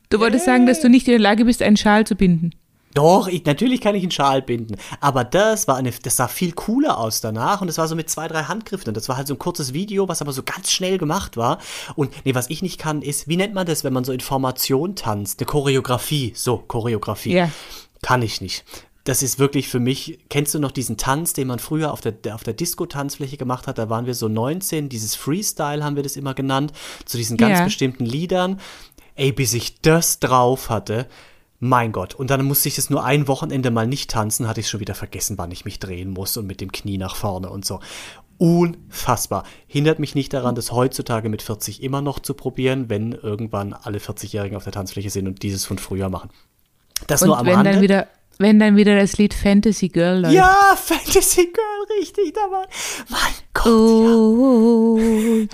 Du wolltest sagen, dass du nicht in der Lage bist, einen Schal zu binden. Doch, ich, natürlich kann ich einen Schal binden. Aber das war eine, das sah viel cooler aus danach und das war so mit zwei, drei Handgriffen. Und das war halt so ein kurzes Video, was aber so ganz schnell gemacht war. Und nee, was ich nicht kann, ist, wie nennt man das, wenn man so in Formation tanzt? Eine Choreografie. So, Choreografie. Ja. Kann ich nicht. Das ist wirklich für mich, kennst du noch diesen Tanz, den man früher auf der, auf der Disco-Tanzfläche gemacht hat? Da waren wir so 19, dieses Freestyle haben wir das immer genannt, zu diesen ganz Ja. bestimmten Liedern. Ey, bis ich das drauf hatte, mein Gott. Und dann musste ich das nur ein Wochenende mal nicht tanzen, hatte ich schon wieder vergessen, wann ich mich drehen muss und mit dem Knie nach vorne und so. Unfassbar. Hindert mich nicht daran, das heutzutage mit 40 immer noch zu probieren, wenn irgendwann alle 40-Jährigen auf der Tanzfläche sind und dieses von früher machen. Das nur Und am wenn Rande. dann wieder, wenn dann wieder das Lied Fantasy Girl läuft. Ja, Fantasy Girl, richtig, da war. Mein Gott, Oh,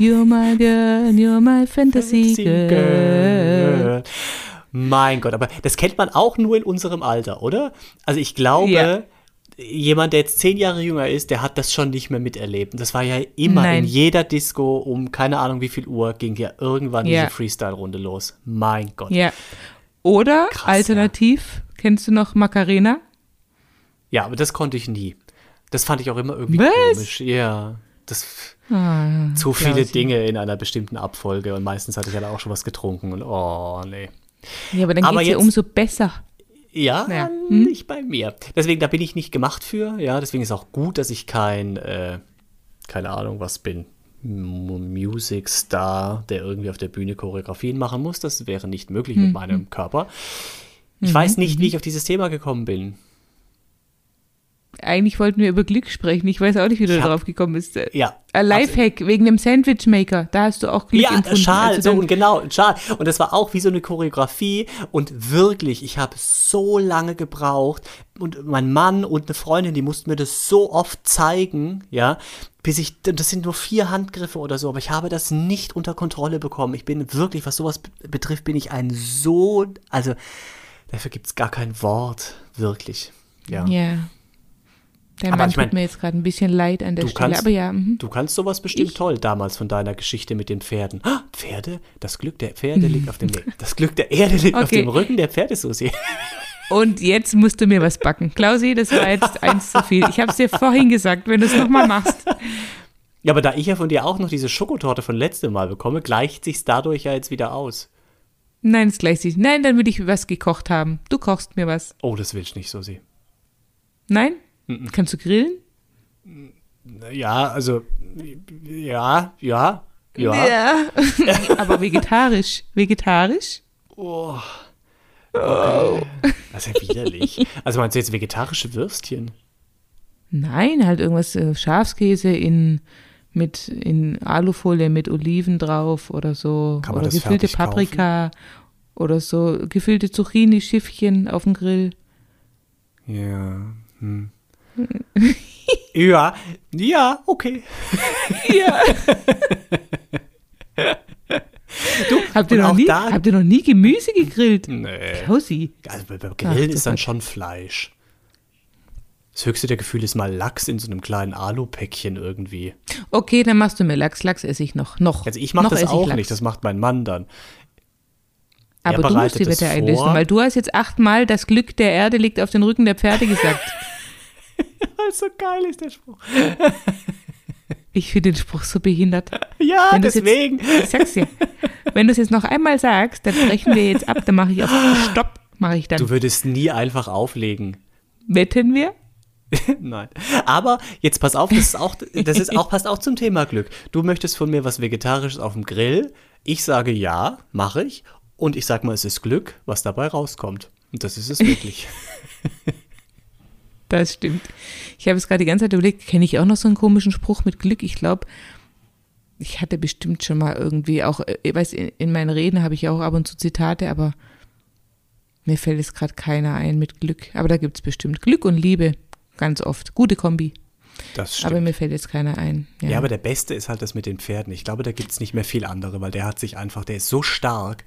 you're my girl, you're my fantasy, Fantasy girl. Girl. Mein Gott, aber das kennt man auch nur in unserem Alter, oder? Also ich glaube, Ja. jemand, der jetzt zehn Jahre jünger ist, der hat das schon nicht mehr miterlebt. Und das war ja immer Nein. in jeder Disco um keine Ahnung wie viel Uhr ging ja irgendwann Ja. diese Freestyle-Runde los. Mein Gott. Ja. Oder Krass, alternativ, kennst du noch Macarena? Ja, aber das konnte ich nie. Das fand ich auch immer irgendwie Was? komisch. Ja, das Ah, zu viele. Dinge in einer bestimmten Abfolge und meistens hatte ich ja auch schon was getrunken und oh, nee. Ja, aber dann Aber geht's ja umso besser. Ja, Ja. Hm? nicht bei mir. Deswegen, da bin ich nicht gemacht für. Ja, deswegen ist auch gut, dass ich kein, äh, keine Ahnung, was bin. Music Star, der irgendwie auf der Bühne Choreografien machen muss. Das wäre nicht möglich Mhm. mit meinem Körper. Ich weiß nicht, wie ich auf dieses Thema gekommen bin. Eigentlich wollten wir über Glück sprechen. Ich weiß auch nicht, wie du hab- darauf gekommen bist. Ja. Ein Lifehack wegen dem Sandwichmaker. Da hast du auch Glück Ja, empfunden. Schal, als du so genau, Schal. Und das war auch wie so eine Choreografie. Und wirklich, ich habe so lange gebraucht. Und mein Mann und eine Freundin, die mussten mir das so oft zeigen, ja, bis ich, das sind nur vier Handgriffe oder so, aber ich habe das nicht unter Kontrolle bekommen. Ich bin wirklich, was sowas betrifft, bin ich ein so, also, dafür gibt es gar kein Wort, wirklich. Ja. Ja. Dein Aber Mann ich mein, tut mir jetzt gerade ein bisschen leid an der Stelle. kannst- aber ja, mhm. Du kannst sowas bestimmt Ich? toll damals von deiner Geschichte mit den Pferden. Ah, Pferde? Das Glück der Pferde liegt auf dem nee, Das Glück der Erde liegt auf Okay. dem Rücken der Pferde, Susi. Und jetzt musst du mir was backen. Klausi, das war jetzt eins zu viel. Ich habe es dir vorhin gesagt, wenn du es nochmal machst. Ja, aber da ich ja von dir auch noch diese Schokotorte von letztem Mal bekomme, gleicht sich's dadurch ja jetzt wieder aus. Nein, das gleich nicht. Nein, dann würde ich was gekocht haben. Du kochst mir was. Oh, das will ich nicht, Susi. Nein? Kannst du grillen? Ja, also, ja, ja, ja. Ja. Aber vegetarisch. Vegetarisch? Oh. Okay. Das ist ja widerlich. Also meinst du jetzt vegetarische Würstchen? Nein, halt irgendwas äh, Schafskäse in mit in Alufolie mit Oliven drauf oder so Kann man oder das gefüllte fertig kaufen? Paprika oder so gefüllte Zucchini Schiffchen auf dem Grill. Ja. Hm. ja, ja, okay. Ja. habt, ihr noch nie, da- habt ihr noch nie Gemüse gegrillt? Nee. Klausi. Also bei- beim Grillen das ist dann schon Fleisch. Das höchste der Gefühle ist mal Lachs in so einem kleinen Alupäckchen irgendwie. Okay, dann machst du mir Lachs. Lachs esse ich noch. Noch. Also ich mache das auch nicht, das macht mein Mann dann. er Aber du musst die Wette einlösen, weil du hast jetzt achtmal das Glück der Erde liegt auf den Rücken der Pferde gesagt. so geil ist der Spruch. Ich finde den Spruch so behindert. Ja, Wenn deswegen. Jetzt, ich sag's dir. Wenn du es jetzt noch einmal sagst, dann brechen wir jetzt ab. Dann mache ich auf Stopp, mache ich dann. Du würdest nie einfach auflegen. Wetten wir? Nein. Aber jetzt pass auf, das ist auch, das ist auch, passt auch zum Thema Glück. Du möchtest von mir was Vegetarisches auf dem Grill. Ich sage ja, mache ich. Und ich sag mal, es ist Glück, was dabei rauskommt. Und das ist es wirklich. Das stimmt. Ich habe es gerade die ganze Zeit überlegt, kenne ich auch noch so einen komischen Spruch mit Glück? Ich glaube, ich hatte bestimmt schon mal irgendwie auch, äh, ich weiß, in, in meinen Reden habe ich auch ab und zu Zitate, aber mir fällt es gerade keiner ein mit Glück. Aber da gibt es bestimmt Glück und Liebe, ganz oft. Gute Kombi. Das stimmt. Aber mir fällt jetzt keiner ein. Ja, Ja, aber der Beste ist halt das mit den Pferden. Ich glaube, da gibt es nicht mehr viel andere, weil der hat sich einfach, der ist so stark,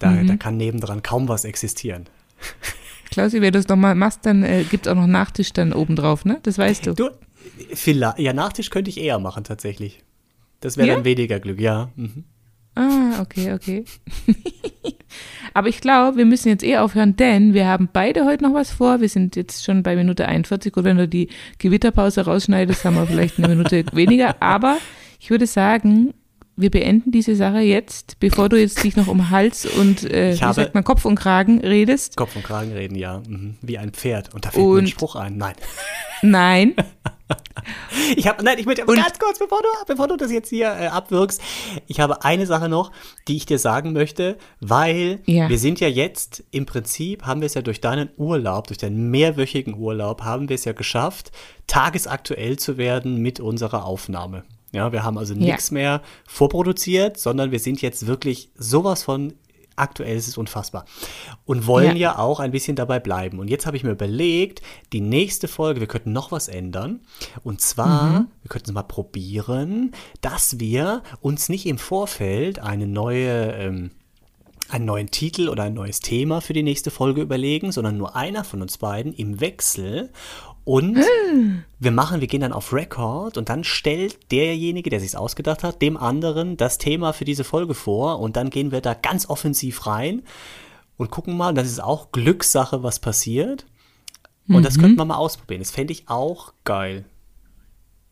da, da kann nebendran kaum was existieren. Klausi, wenn du es nochmal machst, dann äh, gibt es auch noch Nachtisch dann obendrauf, ne? Das weißt du. Du, vielleicht, ja, Nachtisch könnte ich eher machen tatsächlich. Das wäre Ja? dann weniger Glück, ja. Mhm. Ah, okay, okay. Aber ich glaube, wir müssen jetzt eh aufhören, denn wir haben beide heute noch was vor. Wir sind jetzt schon bei Minute 41 und wenn du die Gewitterpause rausschneidest, haben wir vielleicht eine Minute weniger. Aber ich würde sagen, wir beenden diese Sache jetzt, bevor du jetzt dich noch um Hals und äh, wie sagt man, Kopf und Kragen redest. Kopf und Kragen reden, ja. Mhm. Wie ein Pferd. Und da fällt mir ein Und- Spruch ein. Nein. Nein. Ich habe, nein, ich möchte aber Und- ganz kurz, bevor du, bevor du das jetzt hier äh, abwirkst, ich habe eine Sache noch, die ich dir sagen möchte, weil Ja. wir sind ja jetzt im Prinzip, haben wir es ja durch deinen Urlaub, durch deinen mehrwöchigen Urlaub, haben wir es ja geschafft, tagesaktuell zu werden mit unserer Aufnahme. Ja, wir haben also Ja. nichts mehr vorproduziert, sondern wir sind jetzt wirklich sowas von aktuell, es ist unfassbar. Und wollen Ja. ja auch ein bisschen dabei bleiben. Und jetzt habe ich mir überlegt, die nächste Folge, wir könnten noch was ändern. Und zwar, wir könnten es mal probieren, dass wir uns nicht im Vorfeld eine neue, ähm, einen neuen Titel oder ein neues Thema für die nächste Folge überlegen, sondern nur einer von uns beiden im Wechsel. Und wir machen, wir gehen dann auf Record und dann stellt derjenige, der sich ausgedacht hat, dem anderen das Thema für diese Folge vor und dann gehen wir da ganz offensiv rein und gucken mal, das ist auch Glückssache, was passiert. Und das könnten wir mal ausprobieren. Das fände ich auch geil.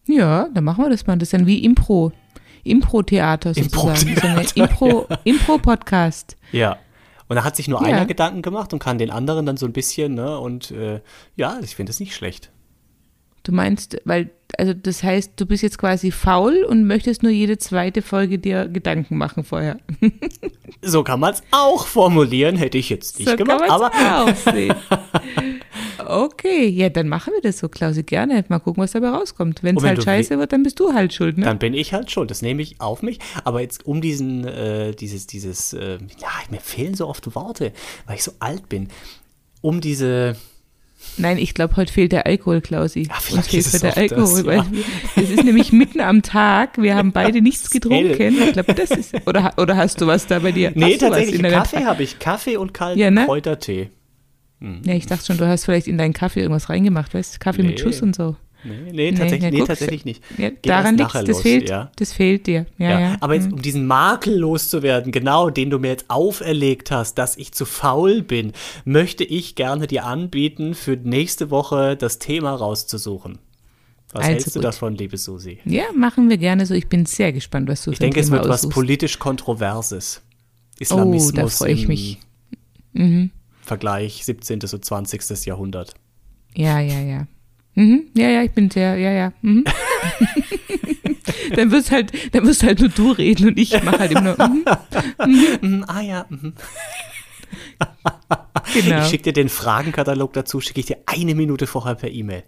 Ja, dann machen wir das mal. Das ist dann wie Impro. Impro-Theater sozusagen. Impro-Theater, Impro- Impro-Podcast. Ja. Und da hat sich nur Ja. einer Gedanken gemacht und kann den anderen dann so ein bisschen, ne? Und äh, ja, ich finde das nicht schlecht. Du meinst, weil, also das heißt, du bist jetzt quasi faul und möchtest nur jede zweite Folge dir Gedanken machen vorher. So kann man es auch formulieren, hätte ich jetzt nicht so gemacht. Aber auch sehen. Okay, ja, dann machen wir das so, Klausi, gerne. Mal gucken, was dabei rauskommt. Wenn es halt scheiße wird, dann bist du halt schuld, ne? dann bin ich halt schuld. Das nehme ich auf mich. Aber jetzt um diesen, äh, dieses, dieses, äh, ja, mir fehlen so oft Worte, weil ich so alt bin. Um diese, Nein, ich glaube, heute fehlt der Alkohol, Klausi. Ja, vielleicht fehlt ist der auch das, Alkohol. ja. Es ist nämlich mitten am Tag. Wir haben beide nichts getrunken. Ich glaube, das ist. Oder, oder hast du was da bei dir? nee, tatsächlich Kaffee habe ich. Kaffee und kalten Ja, ne? Kräutertee. Ja, ich dachte schon, du hast vielleicht in deinen Kaffee irgendwas reingemacht, weißt du? Kaffee mit Nee. Schuss und so. Nee, nee, tatsächlich, nee, tatsächlich nicht. Ja, daran liegt das los, fehlt, ja. das fehlt dir. Ja, Ja, aber jetzt, Mhm. um diesen Makel loszuwerden, genau, den du mir jetzt auferlegt hast, dass ich zu faul bin, möchte ich gerne dir anbieten, für nächste Woche das Thema rauszusuchen. Was Also hältst du gut. davon, liebe Susi? ja, machen wir gerne so. Ich bin sehr gespannt, was du Ich denke, es Thema wird was aussuchst. politisch Kontroverses. Islamismus Oh, da freu ich mich. Mhm. Vergleich 17. und 20. Jahrhundert. Ja, ja, ja. Mhm. Ja, ja, ich bin sehr, ja, ja. Mhm. dann wirst halt, dann wirst halt nur du reden und ich mache halt immer nur, mhm, Mhm, ah ja, mhm. genau. ich schicke dir den Fragenkatalog dazu, schicke ich dir eine Minute vorher per E-Mail.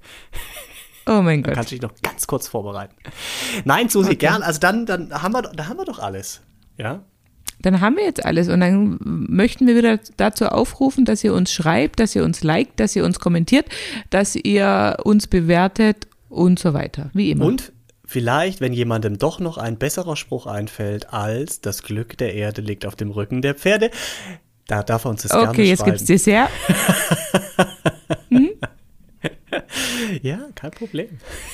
Oh mein Dann Gott. kannst du dich noch ganz kurz vorbereiten. Nein, Susi, Okay. gern. Also dann, dann haben wir, da haben wir doch alles. Ja? Dann haben wir jetzt alles und dann möchten wir wieder dazu aufrufen, dass ihr uns schreibt, dass ihr uns liked, dass ihr uns kommentiert, dass ihr uns bewertet und so weiter. Wie immer. Und vielleicht, wenn jemandem doch noch ein besserer Spruch einfällt, als das Glück der Erde liegt auf dem Rücken der Pferde, da darf er uns das gerne okay, jetzt schreiben. gibt's Dessert. Ja, kein Problem.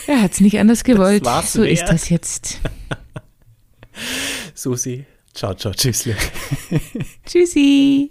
Er hat's nicht anders gewollt. so ist wert. das jetzt. Susi, ciao, ciao, tschüssle. Tschüssi.